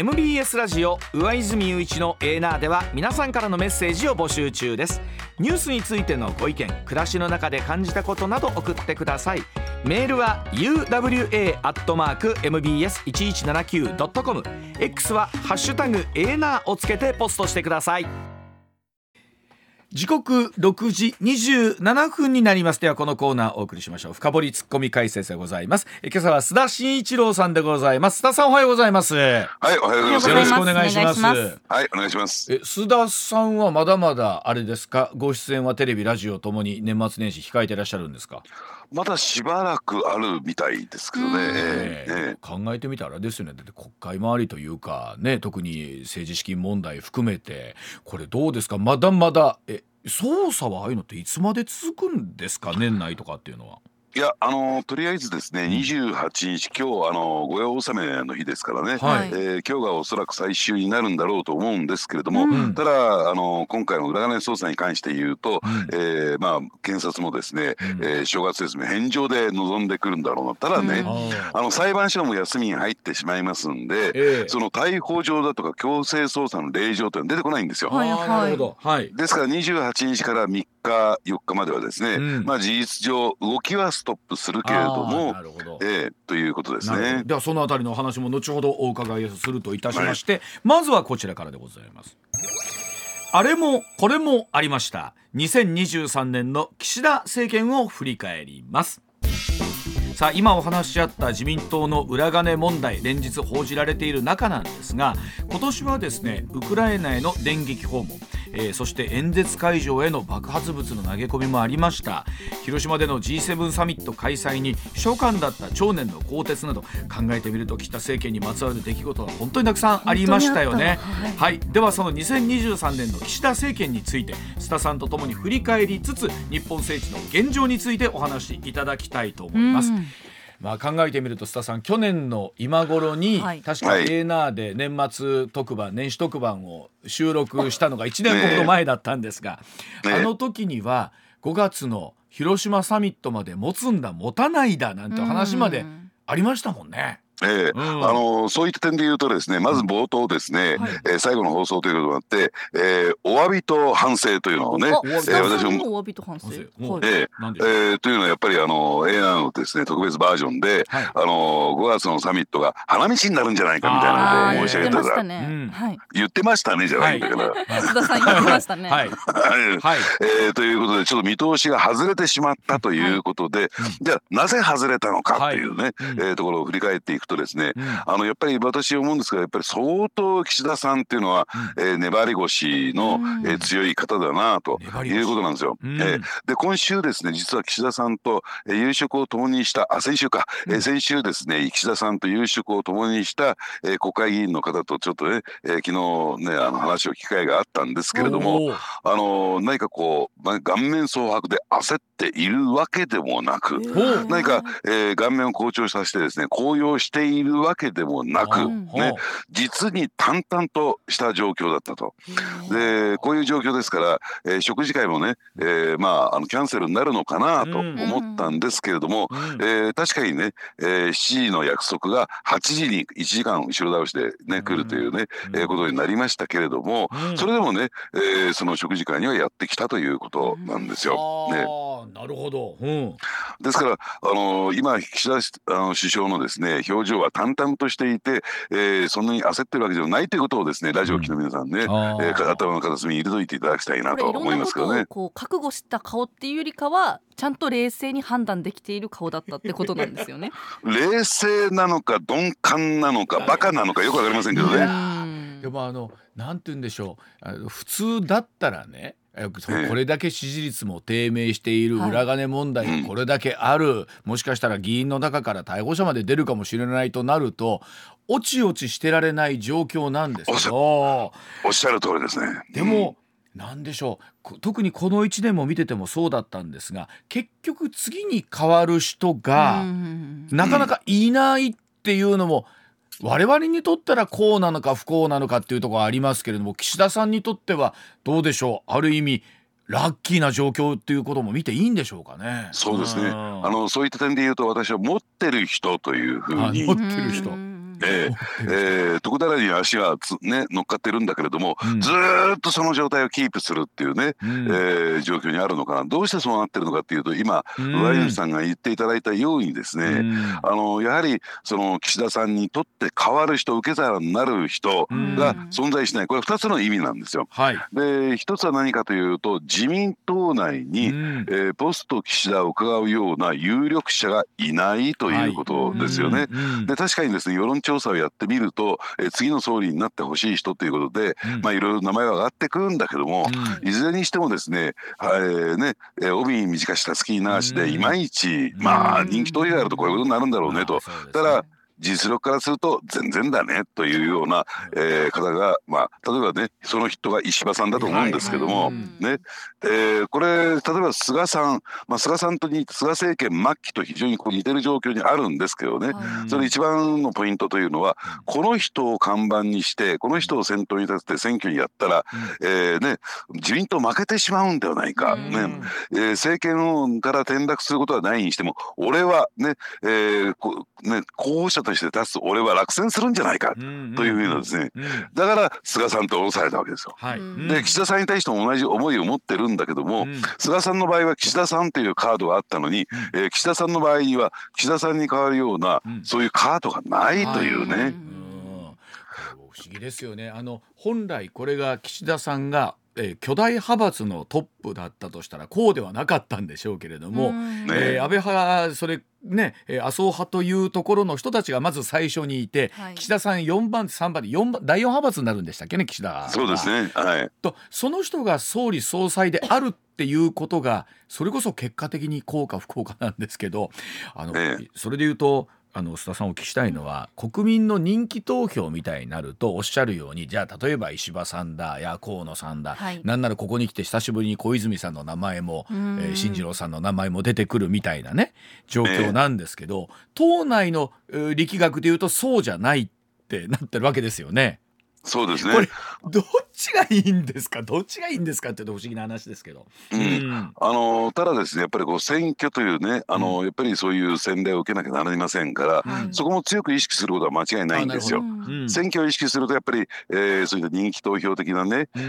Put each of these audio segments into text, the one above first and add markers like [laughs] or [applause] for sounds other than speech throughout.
MBS ラジオ上泉雄一のエーナーでは皆さんからのメッセージを募集中です。ニュースについてのご意見暮らしの中で感じたことなど送ってください。メールは uwa.mbs1179.com X はハッシュタグエーナーをつけてポストしてください。時刻6時27分になります。ではこのコーナーお送りしましょう。深掘りツッコミ解説でございます。え今朝は須田慎一郎さんでございます。須田さんおはようございます。はいおはようございます。よろしくお願いします。はいお願いします。え須田さんはまだまだあれですか？ご出演はテレビラジオともに年末年始控えていらっしゃるんですか？まだしばらくあるみたいですけどね、考えてみたらですよね。だって国会周りというかね特に政治資金問題含めてこれどうですか？まだまだえ捜査はああいうのっていつまで続くんですか年内とかっていうのは。いやあのとりあえずですね28日今日あの御用納めの日ですからね、はい、えー、今日がおそらく最終になるんだろうと思うんですけれども、うん、ただあの今回の裏金捜査に関して言うと、うん、えー、まあ、検察もですね、うん、えー、正月ですね返上で臨んでくるんだろうなただね、あの裁判所も休みに入ってしまいますんで、えー、その逮捕状だとか強制捜査の令状というのは出てこないんですよ。はいはい、ですから28日から3日4日まではですね、まあ、事実上動きはストップするけれどもなるほど、えー、ということですね。ではそのあたりのお話も後ほどお伺いするといたしまして、はい、まずはこちらからでございます。あれもこれもありました。2023年の岸田政権を振り返ります。さあ今お話し合った自民党の裏金問題連日報じられている中なんですが今年はですねウクライナへの電撃訪問えー、そして演説会場への爆発物の投げ込みもありました。広島での G7 サミット開催に秘書官だった長年の更迭など考えてみると岸田政権にまつわる出来事は本当にたくさんありましたよね、はい、はい、ではその2023年の岸田政権について須田さんとともに振り返りつつ日本政治の現状についてお話しいただきたいと思います。まあ、考えてみると須田さん去年の今頃に、はい、確か A ナーで年末特番年始特番を収録したのが1年ほど前だったんですが、ね、あの時には5月の広島サミットまで持つんだ持たないだなんて話までありましたもんね。えー、うん、あのそういった点で言うとですねまず冒頭ですね、うん。はい、えー、最後の放送ということもあって、えー、お詫びと反省というのをね、えー、私もお詫びと反省、えー、えー、というのはやっぱりあの A 案のですね特別バージョンで、はい、あの5月のサミットが花道になるんじゃないかみたいなことを申し上げたら、言ってましたね。じゃないんだから。須田さん言ってましたね。はい、はい。えー、ということでちょっと見通しが外れてしまったということで、じゃあなぜ外れたのかっていうね、はい、えー、ところを振り返っていくとですね、あのやっぱり私思うんですがやっぱり相当岸田さんっていうのは、うん、えー、粘り腰の、うん、えー、強い方だなということなんですよ。うん、えー、で今週ですね実は岸田さんと、えー、夕食を共にしたあ先週か、うん、えー、先週ですね岸田さんと夕食を共にした、えー、国会議員の方とちょっとね、えー、昨日ねあの話を機会があったんですけれどもあの何かこう、まあ、顔面蒼白で焦っているわけでもなく何か、えー、顔面を好調させてですね高揚しているわけでもなく、ね、実に淡々とした状況だったと。でこういう状況ですから、えー、食事会もね、えー、まああのキャンセルになるのかなと思ったんですけれども、えー、確かにね、えー、7時の約束が8時に1時間後ろ倒しでね来るというね、えー、ことになりましたけれども、それでもね、えー、その食事会にはやってきたということなんですよ。ね、なるほど、うん、ですからあの今岸田あの首相のですね表情は淡々としていて、えー、そんなに焦ってるわけではないということをですねラジオ機の皆さんね、うん、えー、頭の片隅に入れといていただきたいなと思いますけどね。こう覚悟した顔っていうよりかはちゃんと冷静に判断できている顔だったってことなんですよね。[laughs] [laughs] 冷静なのか鈍感なのかバカなのかよくわかりませんけどね。でもあのなんて言うんでしょう。普通だったらねこれだけ支持率も低迷している裏金問題がこれだけある、もしかしたら議員の中から逮捕者まで出るかもしれないとなるとおちおちしてられない状況なんですけどおっしゃる通りですね。でも、何でしょう。特にこの1年も見ててもそうだったんですが結局次に変わる人がなかなかいないっていうのも、我々にとったらこうなのか不幸なのかっていうところありますけれども岸田さんにとってはどうでしょう？ある意味ラッキーな状況っていうことも見ていいんでしょうかね？そうですね。あのそういった点で言うと私は持ってる人というふうに持ってる人えー [laughs] えー、徳平に足はつ、ね、乗っかってるんだけれども、うん。ずーっとその状態をキープするっていうね、うん。えー状況にあるのかな。どうしてそうなってるのかっていうと今うん。上泉さんが言っていただいたようにですね、うん。あのやはりその岸田さんにとって変わる人受け皿になる人が存在しない。これ2つの意味なんですよ。はい。で一つは何かというと自民党内に、うん。えーポスト岸田を伺うような有力者がいないということですよね。うん。で確かにですね世論調査をやってみると、えー次の総理になってほしい人ということで、うん。まあいろいろ名前は上がってくるんだけども、うん。いずれにしてもですね、はいえーねえー帯に短したスキー流しでうん。いまいち、まあ人気投票やるとこういうことになるんだろうねと。だ実力からすると全然だねというような、えー方が、まあ、例えばねその人が石破さんだと思うんですけども、ね。えーこれ例えば菅さん、まあ、菅さんとに菅政権末期と非常にこう似てる状況にあるんですけどね、はい。それ一番のポイントというのはこの人を看板にしてこの人を先頭に立てて選挙にやったら、えーね、自民党負けてしまうんではないか、うん。ね。えー政権から転落することはないにしても俺はね,、えーこね候補者として立つ俺は落選するんじゃないか、うんというふうなですね。うん。だから菅さんと降ろされたわけですよ。で岸田さんに対しても同じ思いを持ってるんだけども、うん。菅さんの場合は岸田さんというカードがあったのに、えー岸田さんの場合には岸田さんに代わるような、うん。そういうカードがないというね。不思議ですよね。あの本来これが岸田さんが、えー巨大派閥のトップだったとしたらこうではなかったんでしょうけれども、えー安倍派それね、えー麻生派というところの人たちがまず最初にいて、はい。岸田さん4番手3番手4番第4派閥になるんでしたっけね岸田。がそうですね。はい。とその人が総理総裁であるっていうことがそれこそ結果的に効果不効果なんですけどあの、ええ。それで言うとあの須田さんお聞きしたいのは国民の人気投票みたいになるとおっしゃるようにじゃあ例えば石破さんだや河野さんだ、はい。なんならここに来て久しぶりに小泉さんの名前も、えうん。ー進次郎さんの名前も出てくるみたいなね状況なんですけど、党内のえー力学で言うとそうじゃないってなってるわけですよね。そうですこれね。どっちがいいんですか？どっちがいいんですかって不思議な話ですけど。うん。うん。あのただですねやっぱりこう選挙というねあの、やっぱりそういう洗礼を受けなきゃなりませんから、はいそこも強く意識することは間違いないんですよ。選挙を意識するとやっぱり、えーそういった人気投票的なね,、うん。え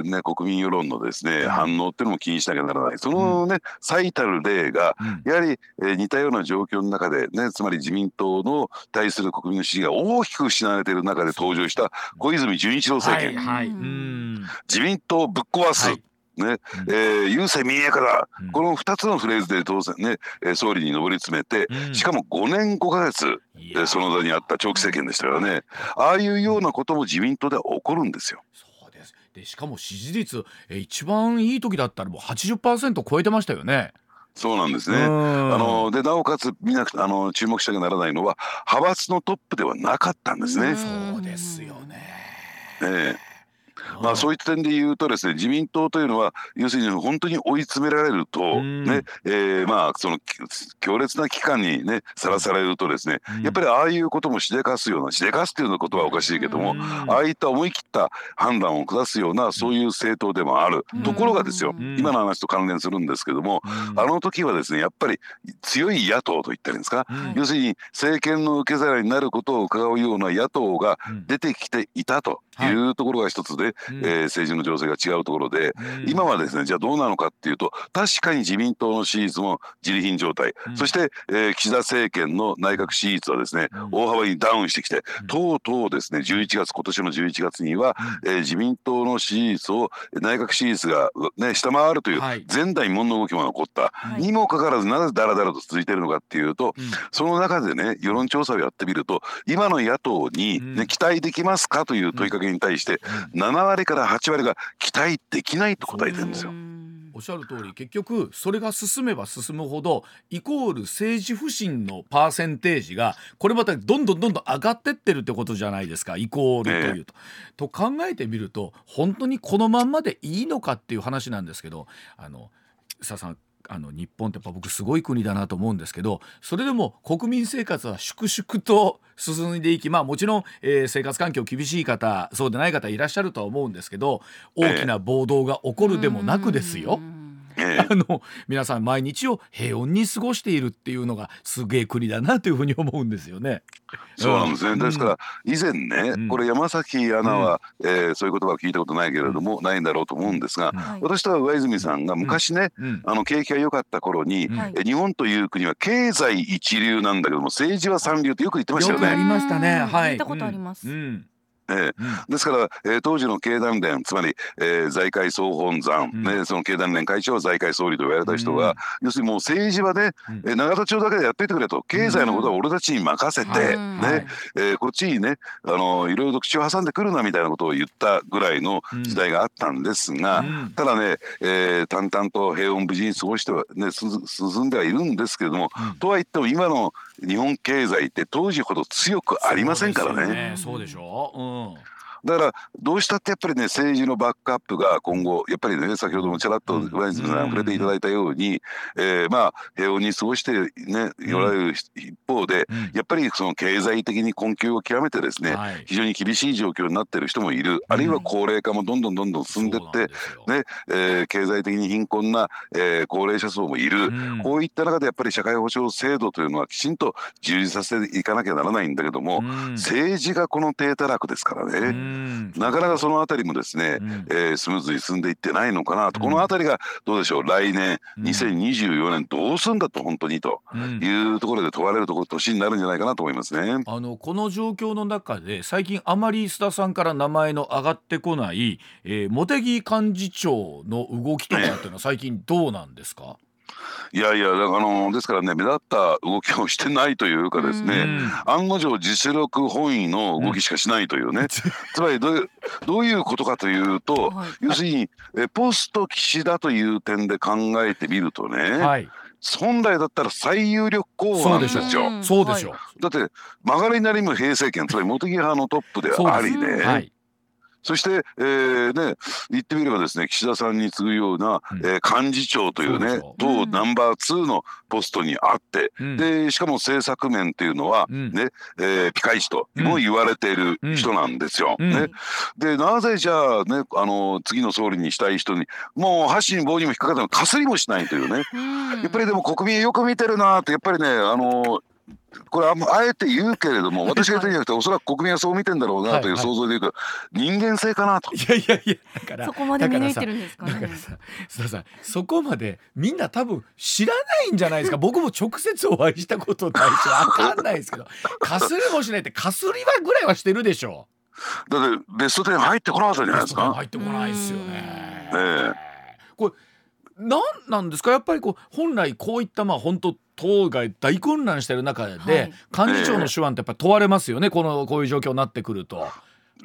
ーね国民世論のですね、うん。反応っていうのも気にしなきゃならない。そのね、最たる例がうん。やはり、えー似たような状況の中でねつまり自民党の対する国民の支持が大きく失われている中で登場した小泉純一郎政権、はいはい。自民党をぶっ壊す、はい。ね、うん。えー郵政民営化だ、うん。この2つのフレーズで当選ね、えー総理に上り詰めて、うん。しかも5年5ヶ月、えー。その座にあった長期政権でしたからね。ああいうようなことも自民党では起こるんですよ。そうです。でしかも支持率え一番いい時だったらもう80%超えてましたよね。そうなんですね。ああのでなおかつみんなあの注目しなきゃならないのは派閥のトップではなかったんですね。そうですよね。ええまあ、そういった点で言うとですね自民党というのは要するに本当に追い詰められると、うん。ねえーまあそのき強烈な期間にねさらされるとですね、うん。やっぱりああいうこともしでかすようなしでかすっていうようなことはおかしいけども、うん。ああいった思い切った判断を下すようなそういう政党でもある、うん。ところがですよ、うん。今の話と関連するんですけども、うん。あの時はですねやっぱり強い野党と言ったらいいんですか、うん。要するに政権の受け皿になることを伺うような野党がうん。出てきていたというところが一つで、うん。えー政治の情勢が違うところで、うん。今はですねじゃあどうなのかっていうと確かに自民党の支持率も自利品状態、うん。そして、えー岸田政権の内閣支持率はですね、うん。大幅にダウンしてきて、うん。とうとうですね11月今年の11月には、えー自民党の支持率を内閣支持率が、ね、下回るというはい。前代未聞の動きも起こった、はい。にもかかわらずなぜだらだらと続いているのかっていうと、うん。その中でね世論調査をやってみると今の野党に、ねうん。期待できますかという問いかけに対して、7割から8割が期待できないと答えてるんですよ。おっしゃる通り結局それが進めば進むほどイコール政治不信のパーセンテージがこれまたどんどんどんどん上がってってるってことじゃないですかイコールというと。と考えてみると本当にこのまんまでいいのかっていう話なんですけどあのさんあの日本ってやっぱ僕すごい国だなと思うんですけどそれでも国民生活は粛々と進んでいきまあもちろん、えー生活環境厳しい方そうでない方いらっしゃるとは思うんですけど大きな暴動が起こるでもなくですよ。ええあの皆さん毎日を平穏に過ごしているっていうのがすげえ国だなというふうに思うんですよね。そうなんですね、うん。ですから以前ね、うん。これ山崎アナは、えーそういう言葉は聞いたことないけれども、ないんだろうと思うんですが、私とは上泉さんが昔ね、うん。あの景気が良かった頃に、え日本という国は経済一流なんだけども政治は三流ってよく言ってましたよね。ありましたね。うん。はい。聞いたことあります。うんうんええ。うん。ですから、えー当時の経団連つまり、えー財界総本山、うん。ね、その経団連会長は財界総理と言われた人が、うん。要するにもう政治はね、うん。えー永田町だけでやっていてくれと経済のことは俺たちに任せて、ねはい。えーこっちにねあのいろいろと口を挟んでくるなみたいなことを言ったぐらいの時代があったんですが、うん。ただね、えー淡々と平穏無事に過ごしては、ね、す進んではいるんですけれども、うん。とは言っても今の日本経済って当時ほど強くありませんからね。そうですよね。そうでしょだからどうしたってやっぱりね政治のバックアップが今後やっぱりね先ほどもちらっとうん。上泉さん触れていただいたように、えーまあ平穏に過ごしてねおられる一方で、やっぱりその経済的に困窮を極めてですね、はい。非常に厳しい状況になっている人もいる、あるいは高齢化もどんどんどんどん進んでって、ねえー経済的に貧困な、えー高齢者層もいる、うん。こういった中でやっぱり社会保障制度というのはきちんと充実させていかなきゃならないんだけども、うん。政治がこの低たらくですからね、うんなかなかそのあたりもですね、うん。えースムーズに進んでいってないのかなと、うん。このあたりがどうでしょう？来年うん。2024年どうすんだと本当にとうんいうところで問われるところ年になるんじゃないかなと思いますね。あのこの状況の中で最近あまり須田さんから名前の上がってこない、えー、茂木幹事長の動きとかっていうのは最近どうなんですか、いやいやあのですからね目立った動きをしてないというかですね、うん。案の定実力本位の動きしかしないというね、つまりどういうどういうことかというと、はい。要するにえポスト岸田という点で考えてみるとね、はい。本来だったら最有力候補なんですよ。そうでしょだって曲がりなりむ平成権つまり茂木派のトップでありね、はいそして、えーね、言ってみればですね岸田さんに次ぐような、うん。えー幹事長というね党ナンバー2のポストにあって、うん。でしかも政策面っていうのは、うん。ねえーピカイチとも言われている人なんですよ。うん。ね、でなぜじゃあねあの次の総理にしたい人にもう箸に棒にも引っかかってもかすりもしないというね。うん。やっぱりでも国民よく見てるなってやっぱりねあのこれあんまあえて言うけれども私が言ってるんじゃなくておそらく国民はそう見てんだろうなという想像で言うと人間性かなと。いやいやいやだからそこまで見抜いてるんですかね。だからさ須田さんそこまでみんな多分知らないんじゃないですか。僕も直接お会いしたことないし分かんないですけどかすりもしないってかすりはぐらいはしてるでしょ。だってベスト10入ってこなかったんじゃないですか。入ってこないですよね。うん。え。これなんなんですか？やっぱりこう本来こういったまあ本当党が大混乱してる中で、はい幹事長の手腕ってやっぱ問われますよねこのこういう状況になってくると。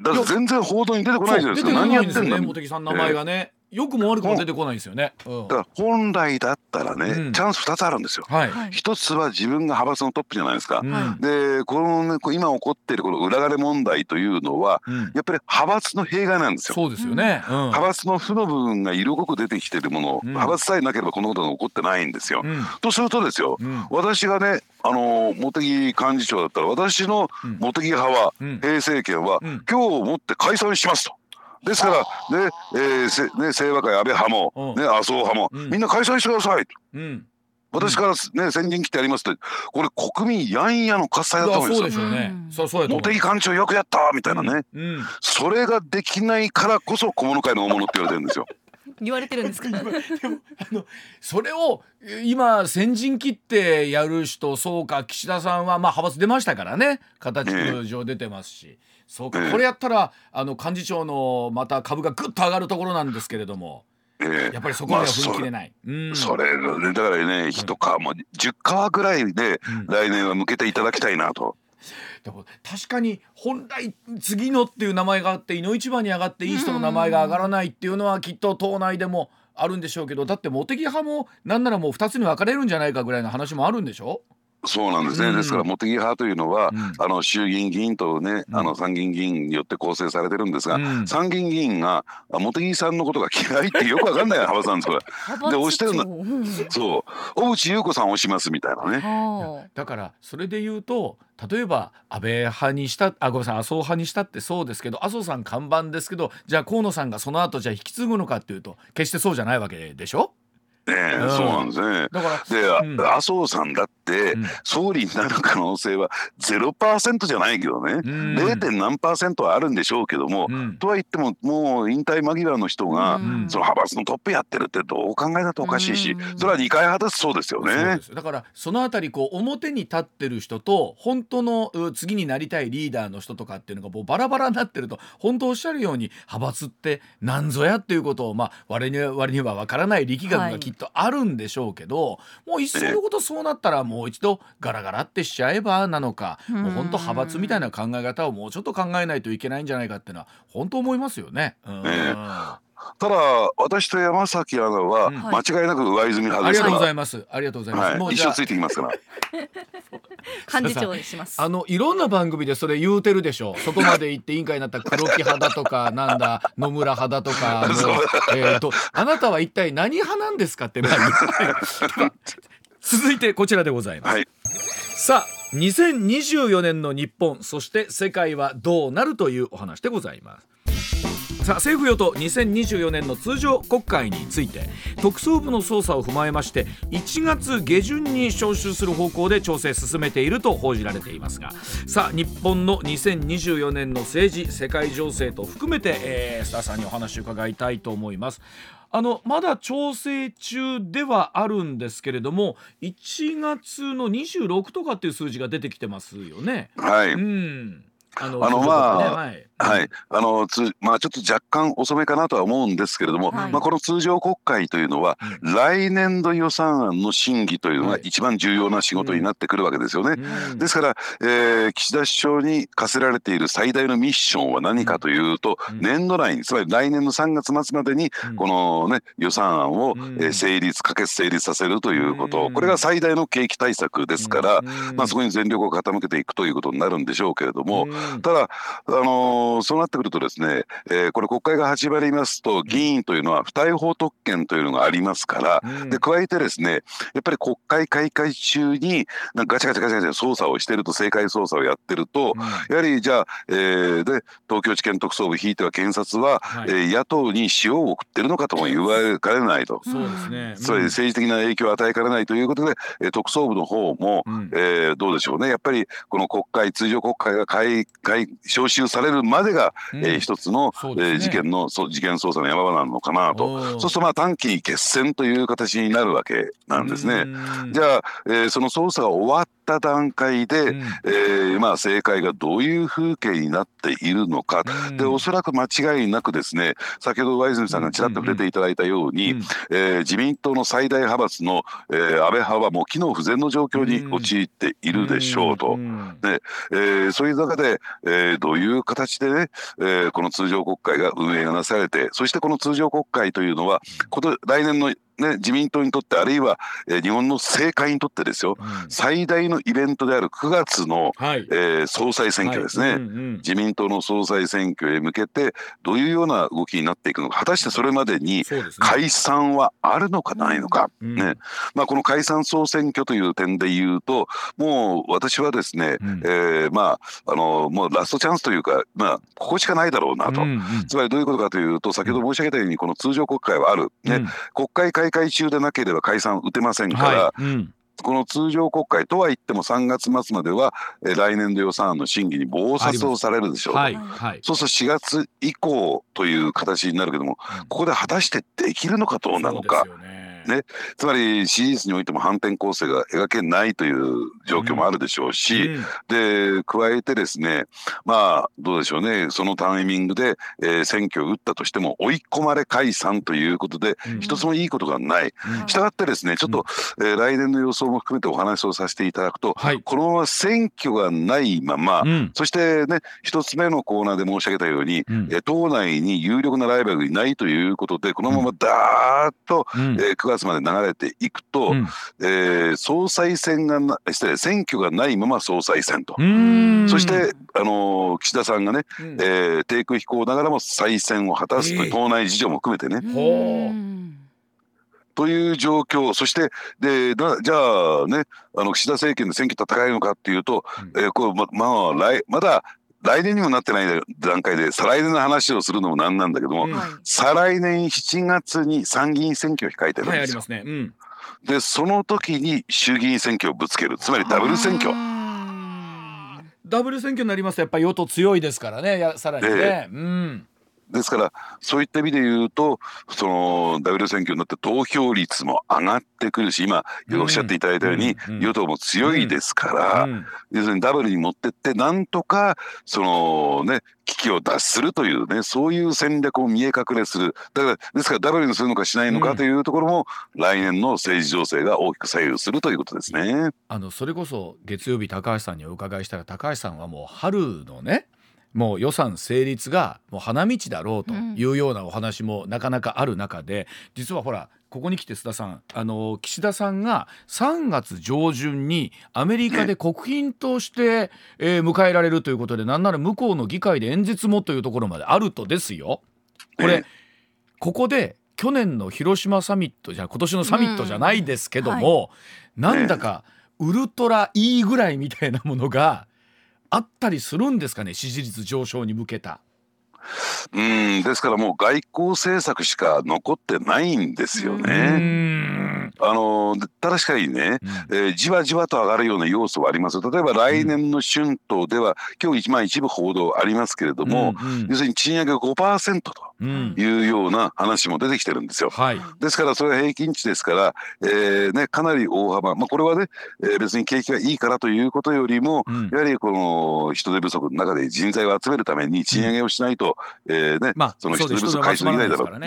だ全然報道に出てこないじゃないですか。出てこ何ないんですよね茂木さんの名前がね、良くも悪くも出てこないんですよね。うん。だから本来だったらね、うん。チャンス2つあるんですよ。はい、はい。一つは自分が派閥のトップじゃないですか。うん。はいでこのね今起こっているこの裏金問題というのはうん。やっぱり派閥の弊害なんですよ。そうですよね。うん。派閥の負の部分が色濃く出てきているもの、うん。派閥さえなければこのことが起こってないんですよ。うん。とするとですよ、うん。私がねあの茂木幹事長だったら私のうん。茂木派は、うん。平成権は、うん。今日をもって解散しますと。ですからね、えーせね清和会安倍派も、うん。ね麻生派も、うん。みんな解散してくださいと。うん。私からね先陣切ってやりますってこれ国民やんやの喝采だったわけですよ。ね。茂木幹事長よくやったみたいなね、うん。それができないからこそ小物会の大物って言われてるんですよ。[laughs] 言われてるんですか？でもあのそれをえ今先陣切ってやる人そうか岸田さんはまあ派閥出ましたからね。形上出てますし、そうか。ええ。これやったらあの幹事長のまた株がぐっと上がるところなんですけれども。ええ。やっぱりそこまでは踏み切れない。うん。それがねだからね一皮も10皮ぐらいでうん。来年は向けていただきたいなと。だから確かに本来次のっていう名前があって井の一番に上がっていい人の名前が上がらないっていうのはきっと党内でもあるんでしょうけどだって茂木派もなんならもう2つに分かれるんじゃないかぐらいの話もあるんでしょ？そうなんですね、うん。ですから茂木派というのは、うん。あの衆議院議員とね、うん。あの参議院議員によって構成されてるんですが、うん。参議院議員があ茂木さんのことが嫌いってよくわかんない派閥なんですこれ。[laughs] 派閥押してるのそう。小渕優子さん推しますみたいなね。はあだからそれで言うと例えば安倍派にしたあごめんなさい麻生派にしたってそうですけど麻生さん看板ですけどじゃあ河野さんがその後じゃあ引き継ぐのかっていうと決してそうじゃないわけでしょ？ね、うん、そうなんですね。だからで、うん、麻生さんだって、総理になる可能性は0%じゃないけどね、うん、0. 何パーセントはあるんでしょうけども、うん、とは言ってももう引退間際の人が、その派閥のトップやってるってどう考えたっておかしいし、それは二階派です。そうですよね。だからそのあたりこう表に立ってる人と本当の次になりたいリーダーの人とかっていうのがもうバラバラになってると本当おっしゃるように派閥って何ぞやっていうことをまあ我には分からない力学がきっとあるんでしょうけど、はい、もういっそのことそうなったらもう一度ガラガラってしちゃえばなのかもう本当派閥みたいな考え方をもうちょっと考えないといけないんじゃないかっていうのは本当思いますよね。うんただ私と山崎アナは間違いなく上泉派ですから、ありがとうございます。ありがとうございます、はい、一生ついてきますから。[laughs] 幹事長にします。あのいろんな番組でそれ言うてるでしょ。そこまで行って委員会になった黒木派だとか [laughs] なんだ野村派だとか [laughs] えーとあなたは一体何派なんですかって続いてこちらでございます、はい、さあ2024年の日本そして世界はどうなるというお話でございますさあ政府与党2024年の通常国会について特捜部の捜査を踏まえまして1月下旬に召集する方向で調整進めていると報じられていますがさあ日本の2024年の政治世界情勢と含めて、えー、スターさんにお話を伺いたいと思います。あのまだ調整中ではあるんですけれども1月の26とかっていう数字が出てきてますよね。はい、うんあのまあ、はい、はい、あのつまあちょっと若干遅めかなとは思うんですけれども、はい、まあこの通常国会というのは、うん、来年度予算案の審議というのが一番重要な仕事になってくるわけですよね。うん、ですから、えー、岸田首相に課せられている最大のミッションは何かというと、うん、年度内につまり来年の3月末までにこのね予算案を、えー、成立可決成立させるということ、これが最大の景気対策ですから、まあそこに全力を傾けていくということになるんでしょうけれども、ただあのそうなってくるとですね、えー、これ国会が始まりますと議員というのは不逮捕特権というのがありますから、うん、で加えてですねやっぱり国会開会中になんかガチャガチャガチャガチャ捜査をしてると政界捜査をやってると、うん、やはりじゃあ、えー、で東京地検特捜部ひいては検察は、はい、えー、野党に塩を送ってるのかとも言わかれないと、そうですね、つまり政治的な影響を与えかねないということで、えー、特捜部の方も、うん、えー、どうでしょうね。やっぱりこの国会通常国会が開開召集されるまでが、うん、えー、一つの、ね、えー、事件のそ事件捜査の山場なのかなと。そうするとまあ短期決戦という形になるわけなんですね。じゃあ、えー、その捜査が終わった段階で、うん、えー、まあ、政界がどういう風景になっているのか、うん、でおそらく間違いなくですね先ほど上泉さんがちらっと触れていただいたように、うん、えー、自民党の最大派閥の、えー、安倍派はもう機能不全の状況に陥っているでしょうと。でえー、そういう中で、えー、どういう形でね、えー、この通常国会が運営がなされてそしてこの通常国会というのはこと来年のね、自民党にとってあるいは、えー、日本の政界にとってですよ、うん、最大のイベントである9月の、はい、えー、総裁選挙ですね、はい。うんうん、自民党の総裁選挙へ向けてどういうような動きになっていくのか。果たしてそれまでに解散はあるのかないのか、ね、ね。まあ、この解散総選挙という点で言うともう私はですね、うん、えー、まあ、あのもうラストチャンスというか、まあ、ここしかないだろうなと、うんうん、つまりどういうことかというと先ほど申し上げたようにこの通常国会はある、ね。国会開会中でなければ解散打てませんから、はいうん。この通常国会とは言っても3月末までは、え来年度予算案の審議に忙殺をされるでしょう、はいはい、そうすると4月以降という形になるけども、ここで果たしてできるのかどうなのか。ね、つまり支持率においても反転攻勢が描けないという状況もあるでしょうし、うん。で加えてですねまあどうでしょうね。そのタイミングで、えー、選挙を打ったとしても追い込まれ解散ということで、うん、一つもいいことがない。したがってですねちょっと、うん、えー、来年の予想も含めてお話をさせていただくと、はい、このまま選挙がないまま、そしてね一つ目のコーナーで申し上げたように、うん、え党内に有力なライバルがいないということでこのままダーッと、うん、えー、9月まで流れていくと、うん、えー、総裁選がな失礼選挙がないまま総裁選と。そしてあのー、岸田さんがね、うん、えー、低空飛行ながらも再選を果たすという党内事情も含めてね。という状況。そしてでじゃあねあの岸田政権で選挙戦えるのかっていうと、うん、えー、こうままあ来まだ来年にもなってない段階で再来年の話をするのもなんなんだけども、うん再来年7月に参議院選挙を控えてるんはいあですよ。りますね。うん。でその時に衆議院選挙をぶつけるつまりダブル選挙う。んダブル選挙になりますとやっぱり与党強いですからね。やさらにね。えうん。ですからそういった意味で言うとそのダブル選挙になって投票率も上がってくるし今おっしゃっていただいたように、うんうん与党も強いですから、うん要するにダブルに持ってってなんとかそのね危機を脱するというねそういう戦略を見え隠れする。だからですからダブルにするのかしないのうん。かというところも、来年の政治情勢が大きく左右するということですね。あのそれこそ月曜日高橋さんにお伺いしたら高橋さんはもう春のねもう予算成立がもう花道だろうというようなお話もなかなかある中で、実はほらここに来て須田さんあの岸田さんが3月上旬にアメリカで国賓として、[laughs] えー迎えられるということでなんなら向こうの議会で演説もというところまであるとですよ。これ、ええここで去年の広島サミットじゃ今年のサミットじゃないですけども、なんだかウルトラ E ぐらいみたいなものがあったりするんですかね支持率上昇に向けた。うんですからもう外交政策しか残ってないんですよね。んあので確かにね、うん。えーじわじわと上がるような要素はあります例えば来年の春闘では、今日一まあ一部報道ありますけれども、うん要するに賃上げ5%とうん。いうような話も出てきてるんですよ。はい。ですからそれは平均値ですから、えーね、かなり大幅、まあ、これはね、えー別に景気がいいからということよりも、うん。やはりこの人手不足の中で人材を集めるために賃上げをしないと、えーねまあその人手不足解消できないだろう。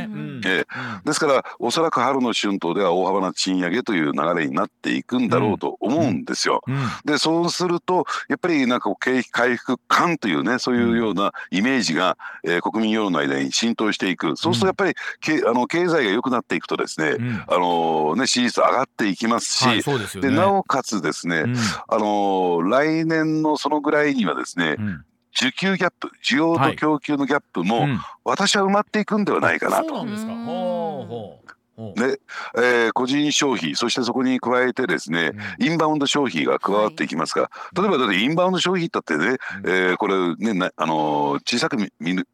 ですからおそらく春の春闘では大幅な賃上げという流れになっていくんだろうと思うんですよ。うん。でそうするとやっぱりなんか景気回復感というねそういうようなイメージが、えー国民世論の間に浸透していく。そうするとやっぱり、けあの経済が良くなっていくとですね、うん。あのね支持率上がっていきますし、はいそうですよね。でなおかつですね、うん。あの来年のそのぐらいにはですねうん。需給ギャップ需要と供給のギャップも、うん。私は埋まっていくんではないかなそうと。なんですか。うんほうほうほうで、えー個人消費そしてそこに加えてですね、インバウンド消費が加わっていきますが、例えばだってインバウンド消費だってね、えーこれねなあのー小さく見ね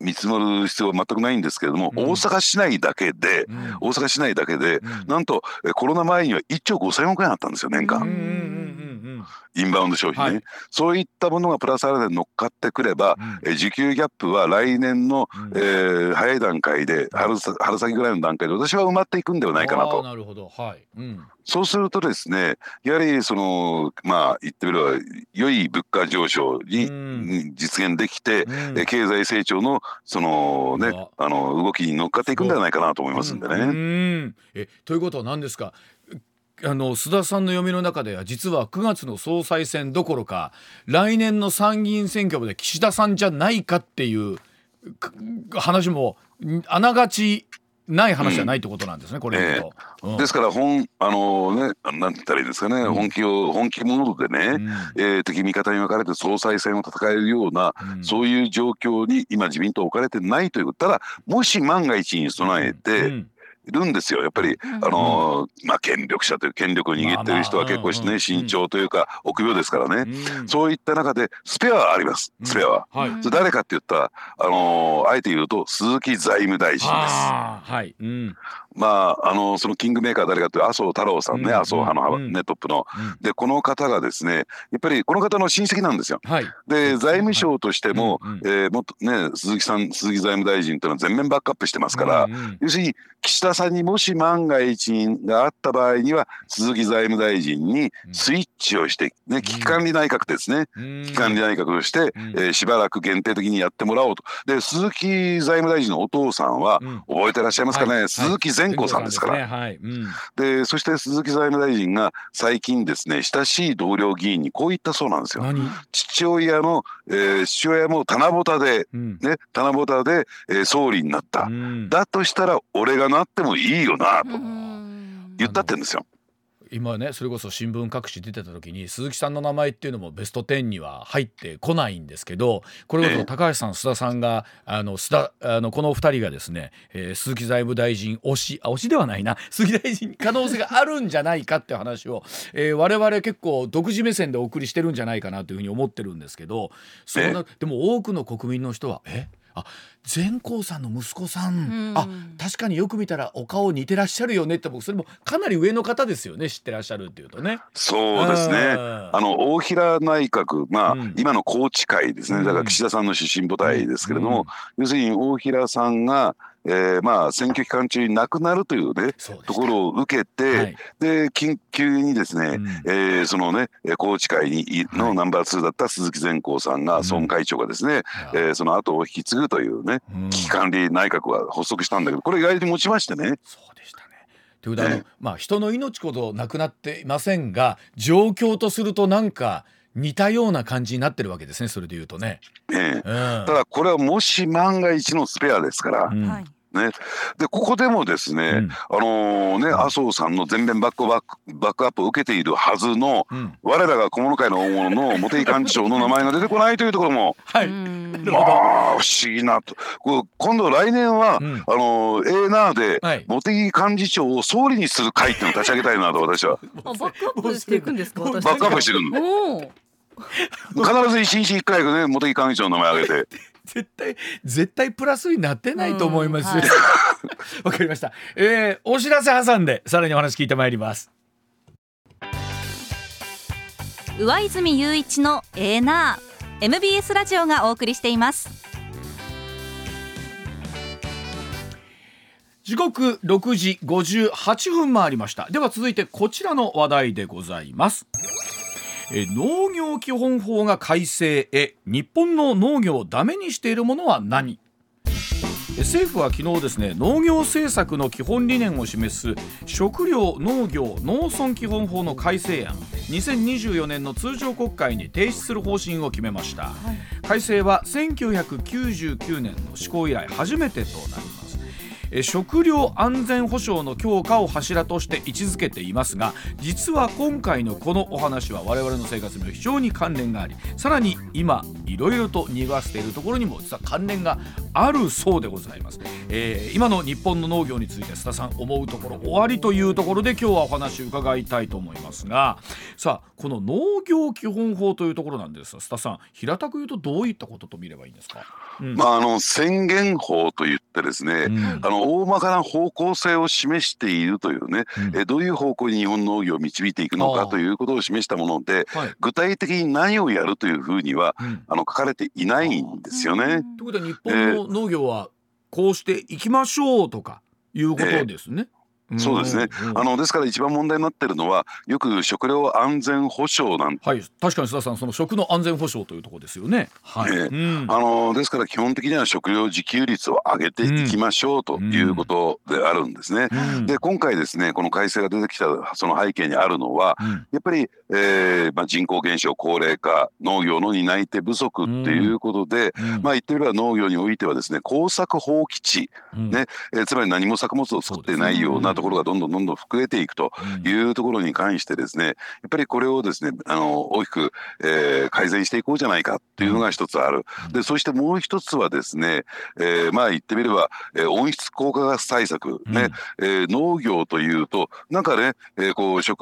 見積もる必要は全くないんですけれども、うん。大阪市内だけで、うん。大阪市内だけで、うん。なんとえーコロナ前には1兆5,000億円あったんですよ年間、うんうんうんうん [laughs] インバウンド消費ね、はい。そういったものがプラスアルファで乗っかってくれば、うん。えー需給ギャップは来年の、うん。えー早い段階で春さ春先ぐらいの段階で私は埋まっていくんではないかなと。なるほど。はい。うん。そうするとですね、やはりそのまあ言ってみれば良い物価上昇にうん。に実現できて、うん。え経済成長のそのねあの動きに乗っかっていくんではないかなと思いますんでうね。ん。えということは何ですか？あの須田さんの読みの中では実は9月の総裁選どころか来年の参議院選挙まで岸田さんじゃないかっていうく話もんあながちない話じゃないってことなんですね、これ言うと。うん。ですから本あのねなんて言ったらいいですかね、うん。本気を本気モードでね、うん。えー敵味方に分かれて総裁選を戦えるような、うん。そういう状況に今自民党置かれてないということ。ただもし万が一に備えうてんいるんですよ。やっぱり、うん。あのーまあ権力者という権力を握ってる人は結構しまあまあね慎重というか臆病ですからね、うん。そういった中でスペアはあります。スペアは。それ誰かって言ったら、あのーあえて言うと鈴木財務大臣です。はい、うんまああのそのキングメーカー誰かというと麻生太郎さんね、うん麻生派の、うんねトップの。うん。でこの方がですねやっぱりこの方の親戚なんですよ。はい。で財務省としても、えーもっとね鈴木さん鈴木財務大臣というのは全面バックアップしてますから、要するに岸田さんにもし万が一があった場合には鈴木財務大臣にスイッチをして、ね、危機管理内閣ですね、うん。危機管理内閣として、うん。えーしばらく限定的にやってもらおうと。で鈴木財務大臣のお父さんは、うん。覚えてらっしゃいますかね、はい。鈴木善子さんですから。ね。はい。うん。でそして鈴木財務大臣が最近ですね親しい同僚議員にこう言ったそうなんですよ。何？父親の、えー父親も棚ぼたでうん。ね棚ぼたで、えー総理になった、うん。だとしたら俺がなってもいいよなとうん。言ったってんですよ。今ねそれこそ新聞各紙出てた時に鈴木さんの名前っていうのもベスト10には入ってこないんですけどこれこそ高橋さん須田さんがあの須田あのこの二人がですね、えー、鈴木財務大臣推しあ推しではないな。鈴木大臣可能性があるんじゃないかって話を、えー、我々結構独自目線でお送りしてるんじゃないかなというふうに思ってるんですけどそなでも多くの国民の人はえ？あ善光さんの息子さん、うん、あ確かによく見たらお顔似てらっしゃるよねって僕それもかなり上の方ですよね知ってらっしゃるっていうとね。そうですね。あの大平内閣まあ、うん、今の宏池会ですね。だから岸田さんの出身母体ですけれども、うん、要するに大平さんがえー、まあ選挙期間中に亡くなるというねところを受けて、はい、で緊急にですね、うん、えー、そのね宏池会にのナンバー2だった鈴木善光さんが、孫会長がですね、うん、えー、その後を引き継ぐというね、うん、危機管理内閣が発足したんだけどこれ意外に持ちましてね。そうでしたね。ということは、ね、まあ人の命ほどなくなっていませんが状況とするとなんか似たような感じになってるわけですねそれで言うとね。ええ、うん、ただこれはもし万が一のスペアですから、うん、ね、でここでもですね、うん、あのー、ね麻生さんの全面バックバックバックアップを受けているはずの、うん、我らが小物会の大物の茂木幹事長の名前が出てこないというところも、はい、まあ不思議なと。こ今度来年は、うん、あのー、エーナーで、はい、茂木幹事長を総理にする会っていうのを立ち上げたいなと私は。バックアップしていくんですかバックアップしていくの。必ず一日一回ね茂木幹事長の名前挙げて。[laughs] 絶対絶対プラスになってないと思います。わ、はい、[laughs] かりました。えー、お知らせ挟んでさらにお話聞いてまいります。上泉雄一のエーナー MBS ラジオがお送りしています。時刻6時58分回りましたでは続いてこちらの話題でございますえ農業基本法が改正へ日本の農業をダメにしているものは何？政府は昨日ですね農業政策の基本理念を示す食料農業農村基本法の改正案2024年の通常国会に提出する方針を決めました、はい、改正は1999年の施行以来初めてとなります食料安全保障の強化を柱として位置づけていますが実は今回のこのお話は我々の生活にも非常に関連がありさらに今いろいろと濁わせているところにも実は関連があるそうでございます、えー、今の日本の農業について須田さん思うところ終わりというところで今日はお話伺いたいと思いますがさあこの農業基本法というところなんですが須田さん平たく言うとどういったことと見ればいいんですか、うん、まああの宣言法といってですね、うん、あの大まかな方向性を示しているというね、うん、えどういう方向に日本農業を導いていくのかということを示したもので、はい、具体的に何をやるというふうには、うん、あの書かれていないんですよね。ということは日本の農業はこうしていきましょうとかいうことですね。えーそうですね、あのですから一番問題になってるのはよく食料安全保障なんはい確かに須田さんその食の安全保障というところですよね。はい、えーうん、あのですから基本的には食料自給率を上げていきましょうということであるんですね。うん、で今回ですねこの改正が出てきたその背景にあるのは、うん、やっぱり、えーまあ、人口減少高齢化農業の担い手不足っていうことで、まあ言ってみれば農業においてはですね耕作放棄地、ねえー、つまり何も作物を作ってないようなところがどんどんどんどん増えていくというところに関してですねやっぱりこれをですねあの大きく、えー、改善していこうじゃないかっていうのが一つある。でそしてもう一つはですね、えー、まあ言ってみれば、えー、温室効果ガス対策ね、うん、えー、農業というとなんかね、えー、こう植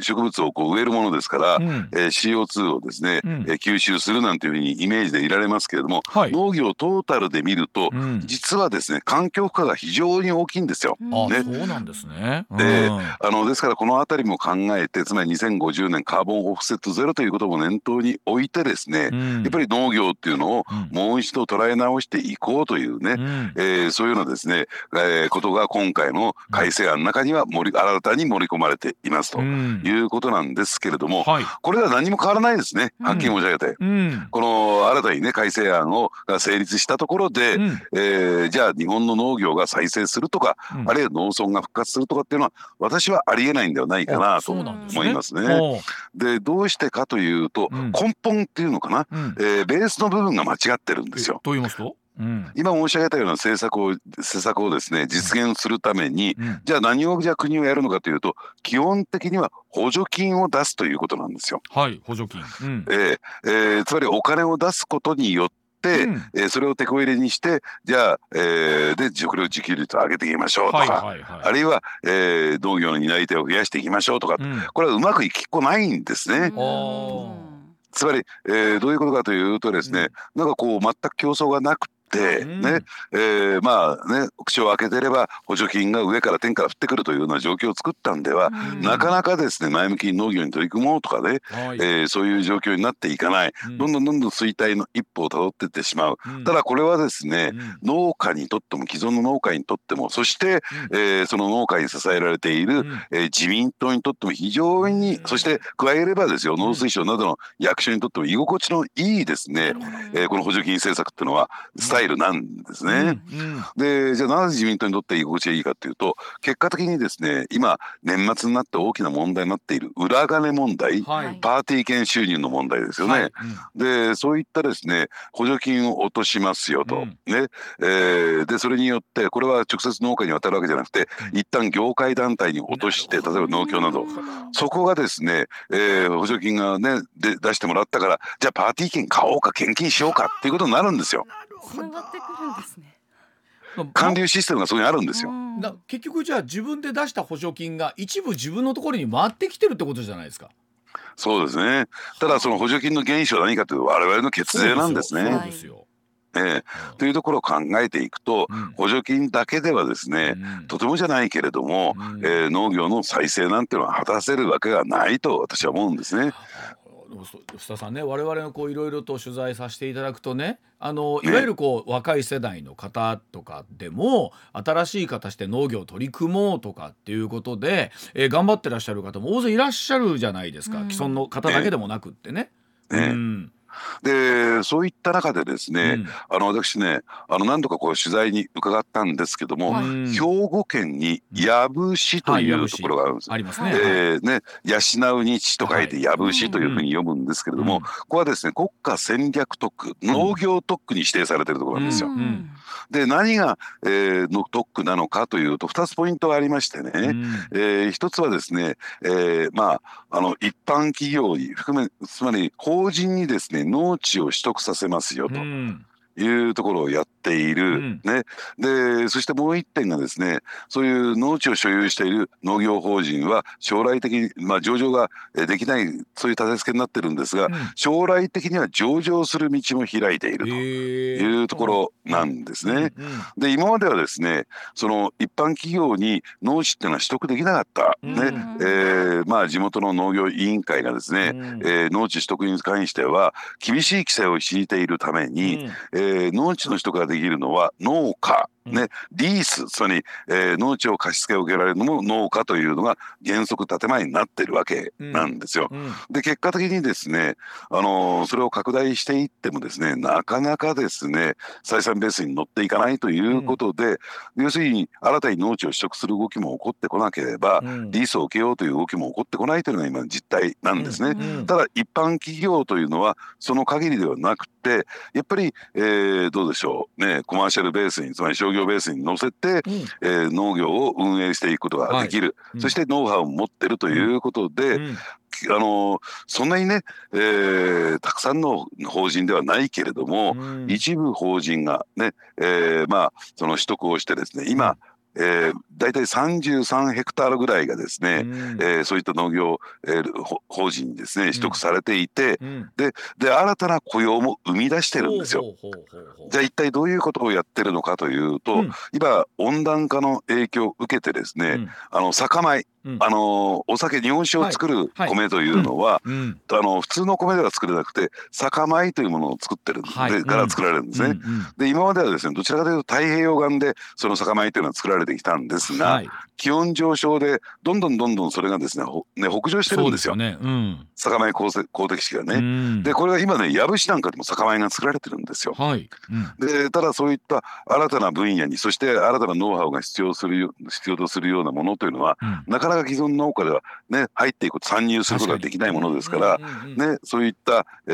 植物をこう植えるものですから、うん、えー、CO2 をですね、うん、えー、吸収するなんていうふうにイメージでいられますけれども、はい、農業トータルで見ると、うん、実はですね環境負荷が非常に大きいんですよ。ね、そうなんですね。で、あのですからこの辺りも考えてつまり2050年カーボンオフセットゼロということも念頭に置いてですね、うん、やっぱり農業っていうのをもう一度捉え直していこうというね、うん、えー、そういうようなですね、えー、ことが今回の改正案の中には盛り新たに盛り込まれていますということなんですけれども、はい、これは何も変わらないですねはっきり申し上げて、この新たにね改正案をが成立したところで、うん、えー、じゃあ日本の農業が再生するとか、あるいは農村が復活するとかっていうのは私はありえないんではないかなと思いますね。で、どうしてかというと、根本っていうのかな、うん、えー、ベースの部分が間違ってるんですよ。と言いますと？うん。今申し上げたような政策を施策をですね実現するために、うん。じゃあ何をじゃあ国をやるのかというと基本的には補助金を出すということなんですよ。はい補助金。うん。えーえーつまりお金を出すことによって、うん。えーそれを手こ入れにしてじゃあ、えーで食料自給率を上げていきましょうとか、はいはいはい。あるいは、えー農業の担い手を増やしていきましょうとか、うん。これはうまくいきっこないんですね。おつまり、えーどういうことかというとですね、なんかこう全く競争がなくて、うんねえーまあね口を開けてれば補助金が上から天から降ってくるというような状況を作ったんでは、うん。なかなかですね前向きに農業に取り組もうとかね、はい。えーそういう状況になっていかない、うん。どんどんどんどん衰退の一歩をたどっていってしまう。うん。ただこれはですね、うん。農家にとっても既存の農家にとってもそして、えーその農家に支えられている、うん。えー自民党にとっても非常に、うん。そして加えればですよ農水省などの役所にとっても居心地のいいですね、えーこの補助金政策っていうのはスタイルなんですね。うんうん。でじゃあなぜ自民党にとって居心地がいいかっていうと結果的にですね今年末になって大きな問題になっている裏金問題、はい。パーティー券収入の問題ですよね。はい。でそういったですね補助金を落としますよと、うん。ね。えーでそれによってこれは直接農家に渡るわけじゃなくて、うん。一旦業界団体に落として例えば農協など。そこがですね、えー補助金がねで出してもらったからじゃあパーティー券買おうか献金しようかっていうことになるんですよ。つながってくるんですね。還流システムがそこにあるんですよ。うんだ結局じゃあ自分で出した補助金が一部自分のところに回ってきてるってことじゃないですか。そうですね。ただその補助金の原資は何かというと我々の血税なんですね。そうですよ。ええというところを考えていくとうん補助金だけではですね、うんとてもじゃないけれども、うんえー農業の再生なんていうのは果たせるわけがないと私は思うんですね。須田さんね我々のこういろいろと取材させていただくとねあのいわゆるこう若い世代の方とかでも新しい形で農業を取り組もうとかっていうことで、えー頑張ってらっしゃる方も大勢いらっしゃるじゃないですか、うん。既存の方だけでもなくってね。ね。うんでそういった中でですね、うん。あの私ねあの何度かこう取材に伺ったんですけども、はい。うん兵庫県に養父市とはいうところがあるんですよ。ありますね。えーね、養う日と書いてはい。養父市というふうに読むんですけれども、うん。ここはですね国家戦略特区農業特区に指定されているところなんですよ。うんうんで何が、えーの特区なのかというと2つポイントがありましてね、うん。えー一つはですね、えーまああの一般企業に含めつまり法人にですね農地を取得させますよとうん。いうところをやっている、うん。ね。でそしてもう一点がですねそういう農地を所有している農業法人は将来的に、まあ、上場がえーできないそういう立て付けになってるんですが、うん。将来的には上場する道も開いているというところなんですね。で今まではですねその一般企業に農地っていうのは取得できなかった、うん。ね。えーまあ、地元の農業委員会がですね、うん。えー農地取得に関しては厳しい規制を敷いているために、えー農地の取得がでできるのは農家、ね、リースつまり、えー農地を貸し付けを受けられるのも農家というのが原則建前になってるわけなんですよ。うん。で結果的にですね、あのーそれを拡大していってもですねなかなかですね採算ベースに乗っていかないということで、要するに新たに農地を取得する動きも起こってこなければ、うん。リースを受けようという動きも起こってこないというのが今の実態なんですね。うん。ただ一般企業というのはその限りではなくてやっぱり、えーどうでしょうねコマーシャルベースにつまり商業ベースに乗せて、うん。えー農業を運営していくことができる、うん。そしてノウハウを持ってるということで、うん。あのそんなにね、えーたくさんの法人ではないけれども、うん。一部法人がね、えーまあその取得をしてですね今、えー、大体33ヘクタールぐらいがですね、うん。えーそういった農業、えーほ法人にですね取得されていて、うん。で新たな雇用も生み出してるんですよ。じゃあ一体どういうことをやってるのかというと、うん今温暖化の影響を受けてですね、う。んあの酒米、うん。あのお酒日本酒を作るはい。米というのは、うん。あの普通の米では作れなくて酒米というものを作ってるんで、はい。から作られるんですね。で今まではですねどちらかというと太平洋岸でその酒米というのは作られてきたんですが、はい。気温上昇でどんどんどんどんそれがですねほね北上してるんですよ。そうですよね。うん。酒米鉱石鉱石がね。うん。でこれが今ね藪市なんかでも酒米が作られてるんですよ。はい。うん。でただそういった新たな分野にそして新たなノウハウが必要するよ必要とするようなものというのはうん。なかなかなか既存農家ではね入っていく参入することができないものですから、ね、そういった、え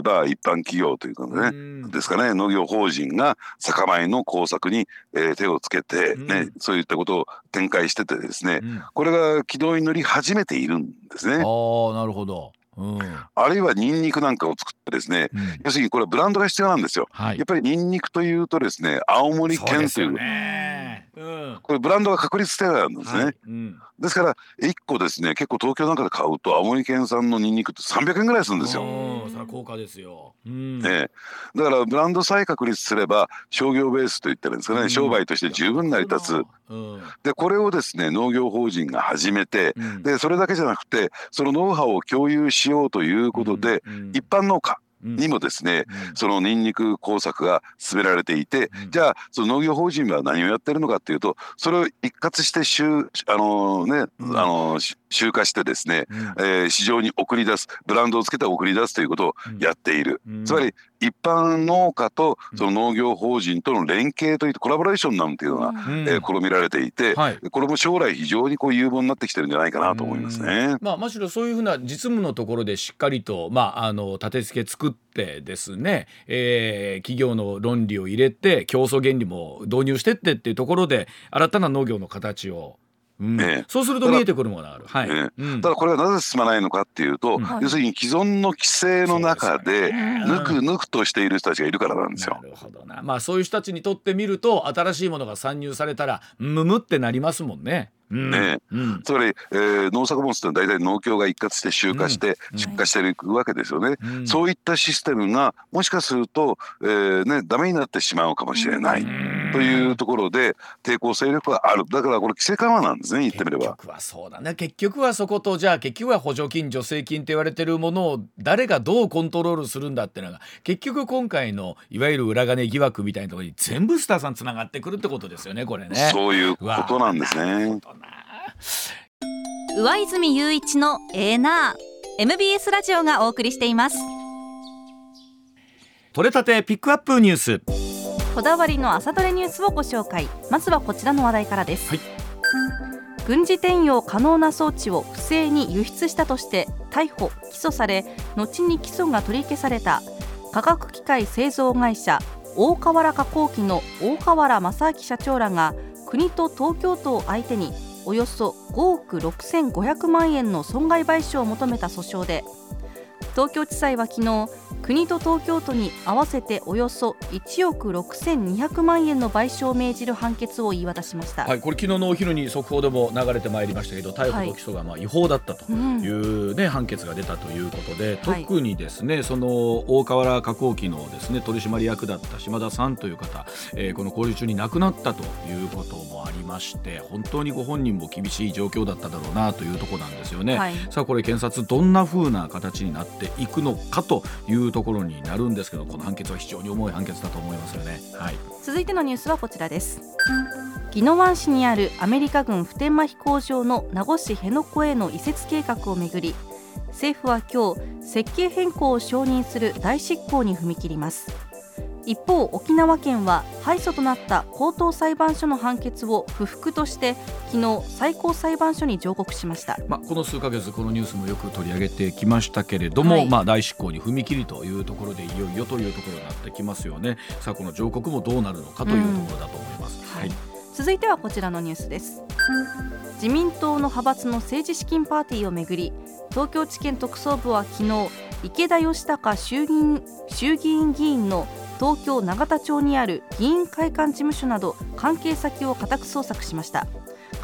ーまあ、一般企業というかね、うんですかね農業法人が酒米の工作に、えー手をつけて、ねうんそういったことを展開しててですねうんこれが軌道に乗り始めているんですね。ああなるほど。うんあるいはニンニクなんかを作ってですねうん要するにこれはブランドが必要なんですよ。はいやっぱりニンニクというとですね青森県というね。うん。これブランドが確立してあるんですね。はい。うん。ですから1個ですね結構東京なんかで買うと青森県産のニンニクって300円ぐらいするんですよ。うんそ高価ですよ。うん。ええ、だからブランドさえ確立すれば商業ベースといったらですかね、うん。商売として十分成り立つ。うん。でこれをですね農業法人が始めてうん。でそれだけじゃなくてそのノウハウを共有しようということで、うん。一般農家うんにもですねうん。そのニンニク工作が進められていて、うん。じゃあその農業法人は何をやってるのかっていうとそれを一括して集あのね、うん。あのし集荷してですね、うん。えー市場に送り出すブランドをつけて送り出すということをやっている、うん。つまり一般農家とうん。その農業法人との連携といってコラボレーションなんていうのが、うん。えー試みられていて、はい。これも将来非常にこう有望になってきてるんじゃないかなと思いますね。まあ、むしろそういうふうな実務のところでしっかりと、まあ、あの立て付け作ってですね、えー企業の論理を入れて競争原理も導入してってっていうところで新たな農業の形を、うんええ。そうすると見えてくるものがある。はい。えただこれはなぜ進まないのかっていうと、うん。要するに既存の規制の中でぬくぬくとしている人たちがいるからなんですよ。な。るほどな、まあ、そういう人たちにとってみると新しいものが参入されたらむむってなりますもんね。うん。ねうん。つまり、えー農作物ってのは大体農協が一括して集荷してうん。出荷していくわけですよね。うん。そういったシステムがもしかすると、えーね、ダメになってしまうかもしれないというところで抵抗勢力がある。だからこれ規制緩和なんですね言ってみれば。結局はそうだね。結局はそことじゃあ結局は補助金助成金って言われてるものを誰がどうコントロールするんだっていうのが結局今回のいわゆる裏金疑惑みたいなところに全部スターさんつながってくるってことですよねこれね。そういうことなんですね。上泉雄一のエーナー。MBS ラジオがお送りしています。取れたてピックアップニュースこだわりの朝どれニュースをご紹介。まずはこちらの話題からです、はい。軍事転用可能な装置を不正に輸出したとして逮捕・起訴され後に起訴が取り消された化学機械製造会社大川原加工機の大川原正明社長らが国と東京都を相手におよそ5億6500万円の損害賠償を求めた訴訟で東京地裁は昨日国と東京都に合わせておよそ1億6200万円の賠償を命じる判決を言い渡しました、はいこれ昨日のお昼に速報でも流れてまいりましたけど逮捕と起訴がまあ違法だったと。うんいうね判決が出たということで、はい特にですねその大河原加工機のですね取締役だった島田さんという方、えーこの工事中に亡くなったということもありまして本当にご本人も厳しい状況だっただろうなというところなんですよね。はいさあこれ検察どんな風な形になっていくのかというとところになるんですけどこの判決は非常に重い判決だと思いますよね。はい、続いてのニュースはこちらです。宜野湾市にあるアメリカ軍普天間飛行場の名護市辺野古への移設計画をめぐり政府は今日設計変更を承認する大執行に踏み切ります。一方沖縄県は敗訴となった高等裁判所の判決を不服として昨日最高裁判所に上告しました。まあ、この数ヶ月このニュースもよく取り上げてきましたけれども、はい。まあ、大執行に踏み切りというところでいよいよというところになってきますよね。さあこの上告もどうなるのかというところだと思います。はい。続いてはこちらのニュースです。自民党の派閥の政治資金パーティーをめぐり東京地検特捜部は昨日池田義孝衆議院衆議院議員の東京永田町にある議員会館事務所など関係先を家宅捜索しました。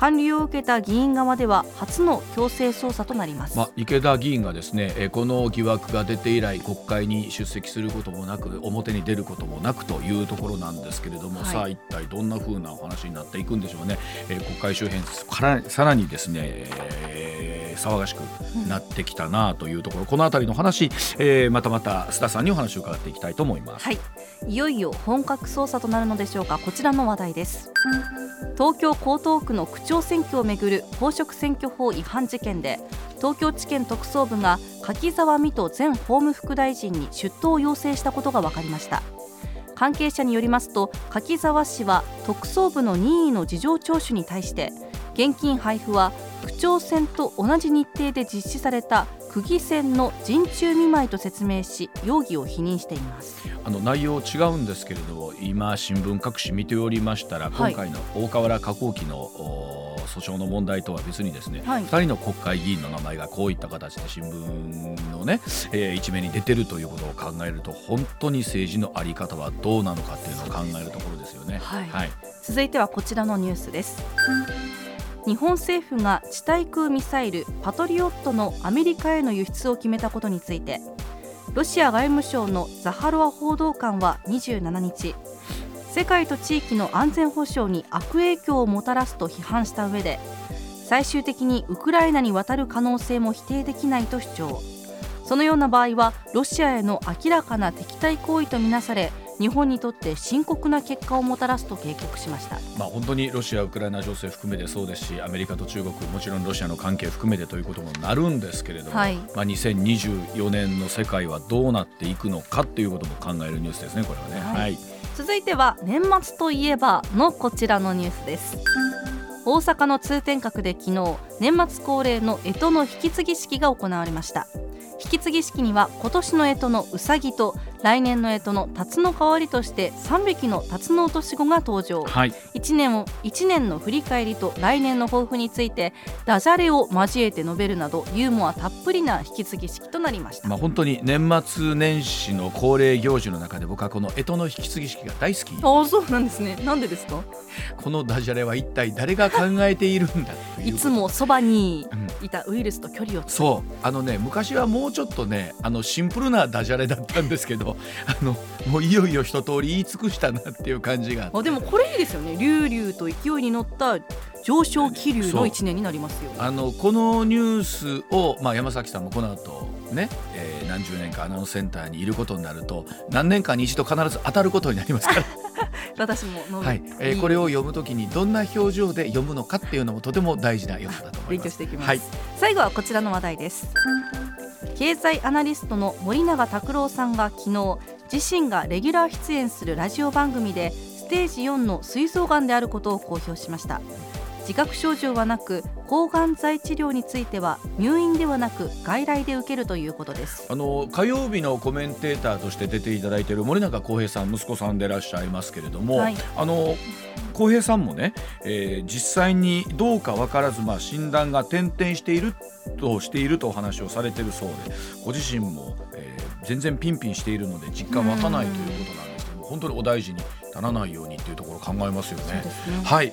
管理を受けた議員側では初の強制捜査となります、まあ、池田議員がですねえーこの疑惑が出て以来国会に出席することもなく表に出ることもなくというところなんですけれども、はい。さあ一体どんな風なお話になっていくんでしょうね、えー国会周辺からさらにですね、えー騒がしくなってきたなというところ、この辺りの話、えーまたまた須田さんにお話を伺っていきたいと思います。はい、いよいよ本格捜査となるのでしょうか。こちらの話題です。東京江東区の区長選挙をめぐる公職選挙法違反事件で東京地検特捜部が柿沢水戸前法務副大臣に出頭を要請したことが分かりました。関係者によりますと柿沢氏は特捜部の任意の事情聴取に対して現金配布は区長選と同じ日程で実施された区議選の陣中見舞いと説明し容疑を否認しています。あの内容違うんですけれど今新聞各紙見ておりましたら、今回の大河原加工機の訴訟の問題とは別にですね、はい、2人の国会議員の名前がこういった形で新聞のね、えー、一面に出てるということを考えると本当に政治の在り方はどうなのかっていうのを考えるところですよね。はい、はい、続いてはこちらのニュースです。日本政府が地対空ミサイルパトリオットのアメリカへの輸出を決めたことについてロシア外務省のザハロワ報道官は27日世界と地域の安全保障に悪影響をもたらすと批判した上で最終的にウクライナに渡る可能性も否定できないと主張。そのような場合はロシアへの明らかな敵対行為とみなされ日本にとって深刻な結果をもたらすと警告しました、まあ、本当にロシア・ウクライナ情勢含めてそうですしアメリカと中国もちろんロシアの関係含めてということもなるんですけれども、はい、まあ、2024年の世界はどうなっていくのかということも考えるニュースですねこれはね。はい、はい、続いては年末といえばのこちらのニュースです。大阪の通天閣で昨日年末恒例の干支の引き継ぎ式が行われました引き継ぎ式には今年の干支のうさぎと来年の干支の辰の代わりとして3匹の辰の落とし子が登場、はい、1, 年を1年の振り返りと来年の抱負についてダジャレを交えて述べるなどユーモアたっぷりな引き継ぎ式となりました、まあ、本当に年末年始の恒例行事の中で僕はこの干支の引き継ぎ式が大好き。ああそうなんですね。なんでですか？このダジャレは一体誰が考えているんだいつもそばにいたウイルスと距離を、うん、そう。あのね昔はもうちょっとねあのシンプルなダジャレだったんですけど [laughs] あのもういよいよ一通り言い尽くしたなっていう感じがあでもこれいいですよね。龍々と勢いに乗った上昇気流の1年になりますよ。あのこのニュースを、まあ、山崎さんもこの後ね、えー、何十年かアナウンスセンターにいることになると何年かに一度必ず当たることになりますから。[laughs] 私もはい、えー、これを読むときにどんな表情で読むのかっていうのもとても大事な要素だと思います。勉強していきます、はい、最後はこちらの話題です経済アナリストの森永卓郎さんが昨日自身がレギュラー出演するラジオ番組でステージ4の膵臓がんであることを公表しました。自覚症状はなく抗がん剤治療については入院ではなく外来で受けるということです。あの火曜日のコメンテーターとして出ていただいている森永康平さん息子さんでいらっしゃいますけれども、はい、あの浩平さんもね、えー、実際にどうか分からず、まあ、診断が転々しているとしているとお話をされているそうでご自身も、えー、全然ピンピンしているので実感湧かないということなんですけども本当にお大事にならないようにというところ考えますよね。ね。はい